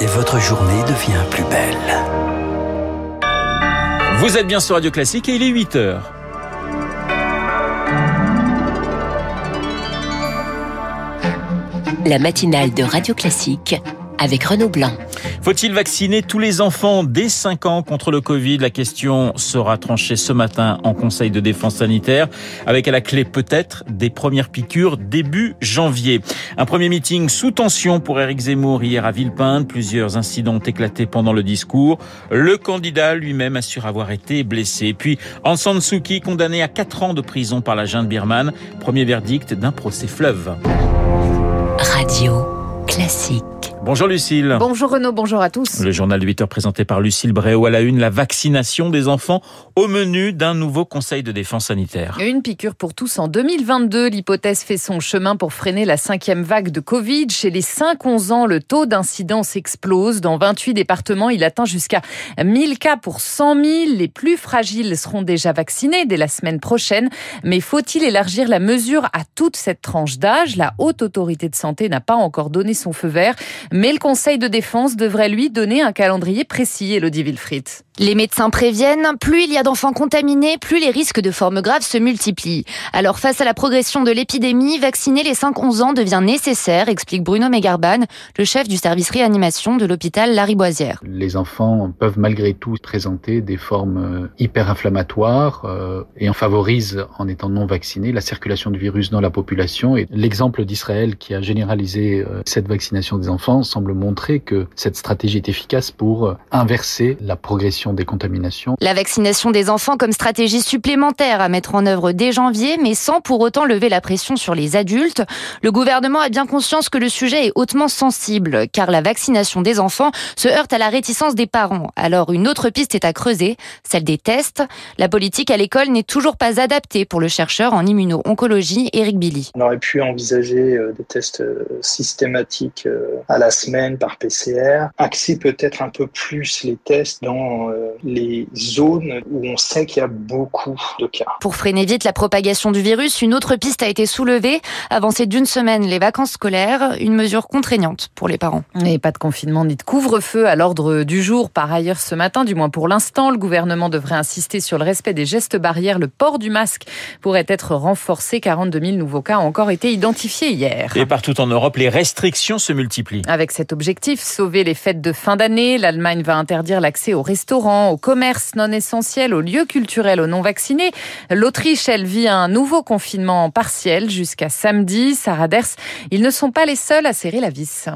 et votre journée devient plus belle. Vous êtes bien sur Radio Classique et il est 8 heures. La matinale de Radio Classique avec Renaud Blanc. Faut-il vacciner tous les enfants dès 5 ans contre le Covid? La question sera tranchée ce matin en Conseil de défense sanitaire, avec à la clé peut-être des premières piqûres début janvier. Un premier meeting sous tension pour Éric Zemmour hier à Villepinte. Plusieurs incidents ont éclaté pendant le discours. Le candidat lui-même assure avoir été blessé. Puis Aung San Suu Kyi condamné à 4 ans de prison par la junte birmane. Premier verdict d'un procès fleuve. Radio Classique. Bonjour Lucille. Bonjour Renaud, bonjour à tous. Le journal de 8 heures présenté par Lucille Bréau à la une, la vaccination des enfants au menu d'un nouveau conseil de défense sanitaire. Une piqûre pour tous en 2022. L'hypothèse fait son chemin pour freiner la cinquième vague de Covid. Chez les 5-11 ans, le taux d'incidence explose. Dans 28 départements, il atteint jusqu'à 1000 cas pour 100 000. Les plus fragiles seront déjà vaccinés dès la semaine prochaine. Mais faut-il élargir la mesure à toute cette tranche d'âge? La haute autorité de santé n'a pas encore donné son feu vert. Mais le Conseil de défense devrait lui donner un calendrier précis, Elodie Wilfried. Les médecins préviennent, plus il y a d'enfants contaminés, plus les risques de formes graves se multiplient. Alors face à la progression de l'épidémie, vacciner les 5-11 ans devient nécessaire, explique Bruno Megarban, le chef du service réanimation de l'hôpital Lariboisière. Les enfants peuvent malgré tout présenter des formes hyperinflammatoires euh, et on favorise, en étant non vaccinés, la circulation du virus dans la population. Et l'exemple d'Israël qui a généralisé euh, cette vaccination des enfants semble montrer que cette stratégie est efficace pour euh, inverser la progression des contaminations. La vaccination des enfants comme stratégie supplémentaire à mettre en œuvre dès janvier, mais sans pour autant lever la pression sur les adultes. Le gouvernement a bien conscience que le sujet est hautement sensible, car la vaccination des enfants se heurte à la réticence des parents. Alors une autre piste est à creuser, celle des tests. La politique à l'école n'est toujours pas adaptée pour le chercheur en immuno-oncologie Eric Billy. On aurait pu envisager des tests systématiques à la semaine par PCR, axer peut-être un peu plus les tests dans les zones où on sait qu'il y a beaucoup de cas. Pour freiner vite la propagation du virus, une autre piste a été soulevée. Avancer d'une semaine les vacances scolaires, une mesure contraignante pour les parents. Et pas de confinement ni de couvre-feu à l'ordre du jour. Par ailleurs, ce matin, du moins pour l'instant, le gouvernement devrait insister sur le respect des gestes barrières. Le port du masque pourrait être renforcé. 42 000 nouveaux cas ont encore été identifiés hier. Et partout en Europe, les restrictions se multiplient. Avec cet objectif, sauver les fêtes de fin d'année, l'Allemagne va interdire l'accès aux restaurants, aux commerces non essentiels, aux lieux culturels, aux non-vaccinés. L'Autriche, elle vit un nouveau confinement partiel jusqu'à samedi. Sarah Ders, ils ne sont pas les seuls à serrer la vis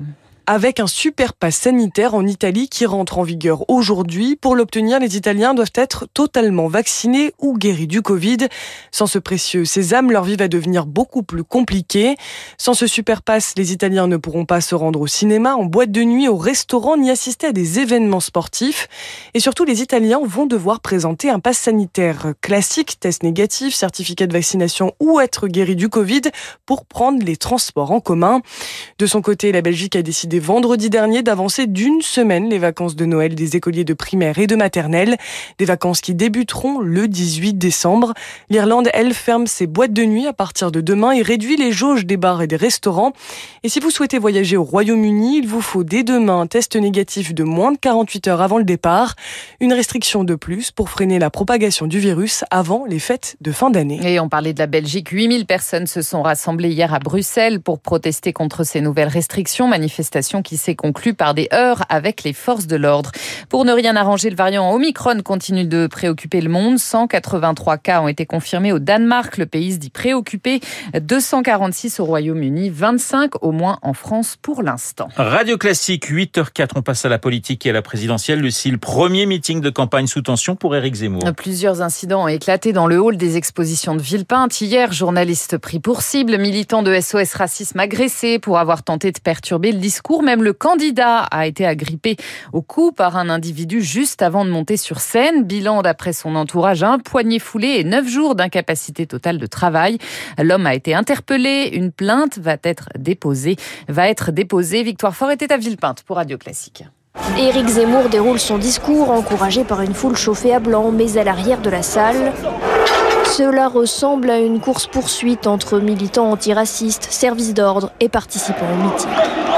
avec un super pass sanitaire en Italie qui rentre en vigueur aujourd'hui. Pour l'obtenir, les Italiens doivent être totalement vaccinés ou guéris du Covid. Sans ce précieux sésame, leur vie va devenir beaucoup plus compliquée. Sans ce super pass, les Italiens ne pourront pas se rendre au cinéma, en boîte de nuit, au restaurant, ni assister à des événements sportifs. Et surtout, les Italiens vont devoir présenter un pass sanitaire classique, test négatif, certificat de vaccination ou être guéri du Covid pour prendre les transports en commun. De son côté, la Belgique a décidé vendredi dernier d'avancer d'une semaine les vacances de Noël des écoliers de primaire et de maternelle, des vacances qui débuteront le 18 décembre. L'Irlande, elle, ferme ses boîtes de nuit à partir de demain et réduit les jauges des bars et des restaurants. Et si vous souhaitez voyager au Royaume-Uni, il vous faut dès demain un test négatif de moins de 48 heures avant le départ, une restriction de plus pour freiner la propagation du virus avant les fêtes de fin d'année. Et on parlait de la Belgique, 8000 personnes se sont rassemblées hier à Bruxelles pour protester contre ces nouvelles restrictions, manifestations qui s'est conclue par des heurts avec les forces de l'ordre. Pour ne rien arranger, le variant Omicron continue de préoccuper le monde. 183 cas ont été confirmés au Danemark, le pays se dit préoccupé. 246 au Royaume-Uni, 25 au moins en France pour l'instant. Radio Classique, 8h04, on passe à la politique et à la présidentielle. Lucille, premier meeting de campagne sous tension pour Éric Zemmour. Plusieurs incidents ont éclaté dans le hall des expositions de Villepinte. Hier, journaliste pris pour cible, militant de SOS Racisme agressé pour avoir tenté de perturber le discours. Même le candidat a été agrippé au cou par un individu juste avant de monter sur scène. Bilan d'après son entourage, un poignet foulé et neuf jours d'incapacité totale de travail. L'homme a été interpellé. Une plainte va être déposée. Victoire Fort était à Villepinte pour Radio Classique. Éric Zemmour déroule son discours encouragé par une foule chauffée à blanc, mais à l'arrière de la salle. Cela ressemble à une course-poursuite entre militants antiracistes, services d'ordre et participants au meeting.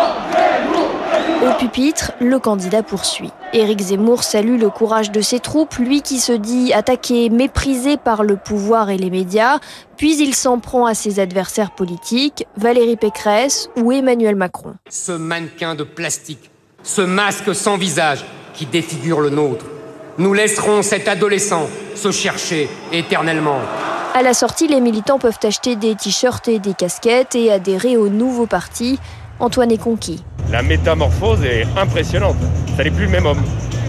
Au pupitre, le candidat poursuit. Éric Zemmour salue le courage de ses troupes, lui qui se dit attaqué, méprisé par le pouvoir et les médias, puis il s'en prend à ses adversaires politiques, Valérie Pécresse ou Emmanuel Macron. Ce mannequin de plastique, ce masque sans visage qui défigure le nôtre, nous laisserons cet adolescent se chercher éternellement. À la sortie, les militants peuvent acheter des t-shirts et des casquettes et adhérer au nouveau parti. Antoine est conquis. La métamorphose est impressionnante. Ça n'est plus le même homme.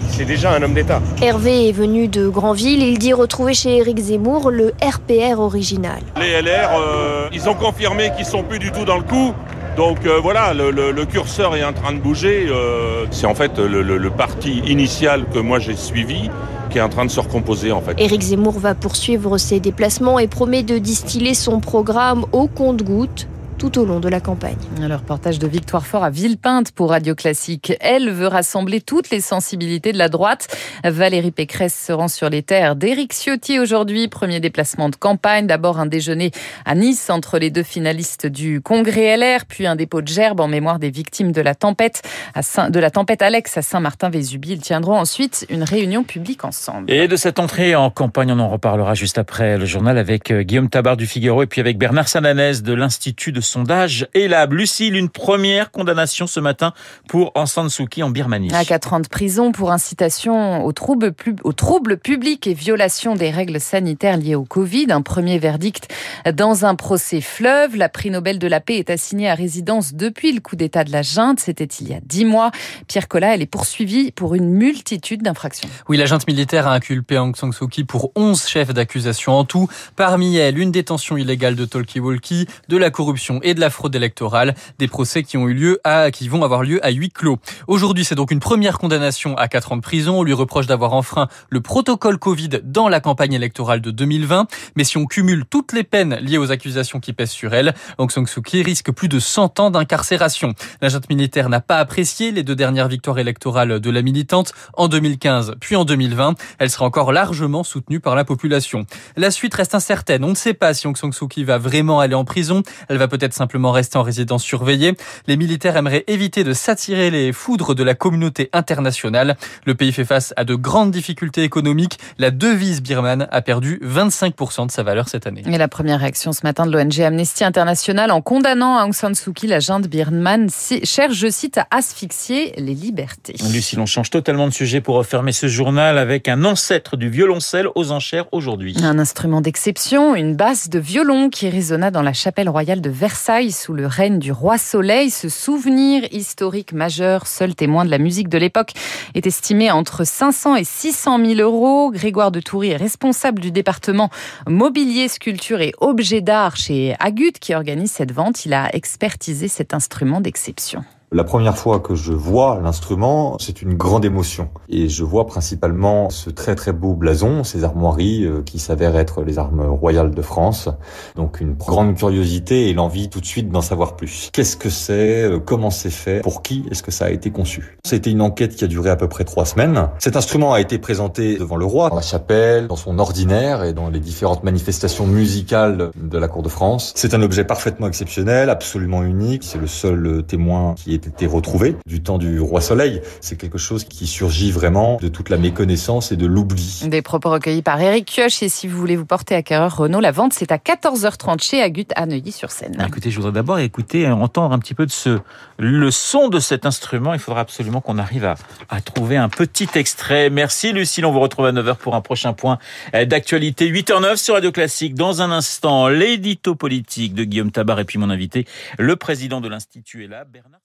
C'est déjà un homme d'État. Hervé est venu de Granville. Il dit retrouver chez Éric Zemmour le RPR original. Les LR, euh, ils ont confirmé qu'ils sont plus du tout dans le coup. Donc euh, voilà, le, le, le, curseur est en train de bouger. Euh, c'est en fait le, le, parti initial que moi j'ai suivi qui est en train de se recomposer en fait. Éric Zemmour va poursuivre ses déplacements et promet de distiller son programme au compte-gouttes tout au long de la campagne. Le reportage de Victoire Fort à Villepinte pour Radio Classique. Elle veut rassembler toutes les sensibilités de la droite. Valérie Pécresse se rend sur les terres d'Éric Ciotti aujourd'hui. Premier déplacement de campagne. D'abord un déjeuner à Nice entre les deux finalistes du Congrès LR, puis un dépôt de gerbe en mémoire des victimes de la tempête à Saint, de la tempête Alex à Saint-Martin-Vésubie. Ils tiendront ensuite une réunion publique ensemble. Et de cette entrée en campagne, on en reparlera juste après le journal avec euh, Guillaume Tabar du Figaro et puis avec Bernard Sananès de l'Institut de sondage ELAB. Lucille, une première condamnation ce matin pour Aung San Suu Kyi en Birmanie. À 4 ans de prison pour incitation aux troubles, aux troubles publics et violation des règles sanitaires liées au Covid. Un premier verdict dans un procès fleuve. La prix Nobel de la paix est assignée à résidence depuis le coup d'État de la junte. C'était il y a 10 mois. Pierre Collat, elle est poursuivie pour une multitude d'infractions. Oui, la junte militaire a inculpé Aung San Suu Kyi pour 11 chefs d'accusation en tout. Parmi elles, une détention illégale de talkie-walkie, de la corruption et de la fraude électorale, des procès qui ont eu lieu à, qui vont avoir lieu à huis clos. Aujourd'hui, c'est donc une première condamnation à 4 ans de prison. On lui reproche d'avoir enfreint le protocole Covid dans la campagne électorale de 2020. Mais si on cumule toutes les peines liées aux accusations qui pèsent sur elle, Aung San Suu Kyi risque plus de 100 ans d'incarcération. La militaire n'a pas apprécié les deux dernières victoires électorales de la militante en 2015 puis en 2020. Elle sera encore largement soutenue par la population. La suite reste incertaine. On ne sait pas si Aung San Suu Kyi va vraiment aller en prison. Elle va peut-être simplement rester en résidence surveillée. Les militaires aimeraient éviter de s'attirer les foudres de la communauté internationale. Le pays fait face à de grandes difficultés économiques. La devise birmane a perdu 25% de sa valeur cette année. Et la première réaction ce matin de l'ONG Amnesty International en condamnant Aung San Suu Kyi, la junte birmane, cherche, je cite, à asphyxier les libertés. Lucie, on change totalement de sujet pour refermer ce journal avec un ancêtre du violoncelle aux enchères aujourd'hui. Un instrument d'exception, une basse de violon qui résonna dans la chapelle royale de Versailles sous le règne du roi Soleil. Ce souvenir historique majeur, seul témoin de la musique de l'époque, est estimé entre 500 et 600 000 euros. Grégoire de Toury est responsable du département mobilier, sculpture et objets d'art chez Agut qui organise cette vente. Il a expertisé cet instrument d'exception. La première fois que je vois l'instrument, c'est une grande émotion. Et je vois principalement ce très très beau blason, ces armoiries euh, qui s'avèrent être les armes royales de France. Donc une grande curiosité et l'envie tout de suite d'en savoir plus. Qu'est-ce que c'est euh, Comment c'est fait Pour qui est-ce que ça a été conçu? C'était une enquête qui a duré à peu près trois semaines. Cet instrument a été présenté devant le roi, dans la chapelle, dans son ordinaire et dans les différentes manifestations musicales de la cour de France. C'est un objet parfaitement exceptionnel, absolument unique. C'est le seul témoin qui été retrouvé du temps du roi Soleil. C'est quelque chose qui surgit vraiment de toute la méconnaissance et de l'oubli. Des propos recueillis par Eric Kioch. Et si vous voulez vous porter à cœur Renault, la vente c'est à 14h30 chez Agut à Neuilly-sur-Seine. Écoutez, je voudrais d'abord écouter, entendre un petit peu de ce, le son de cet instrument. Il faudra absolument qu'on arrive à, à trouver un petit extrait. Merci Lucille, on vous retrouve à 9h pour un prochain point d'actualité. 8h09 sur Radio Classique. Dans un instant, l'édito politique de Guillaume Tabar et puis mon invité, le président de l'Institut est là, Bernard.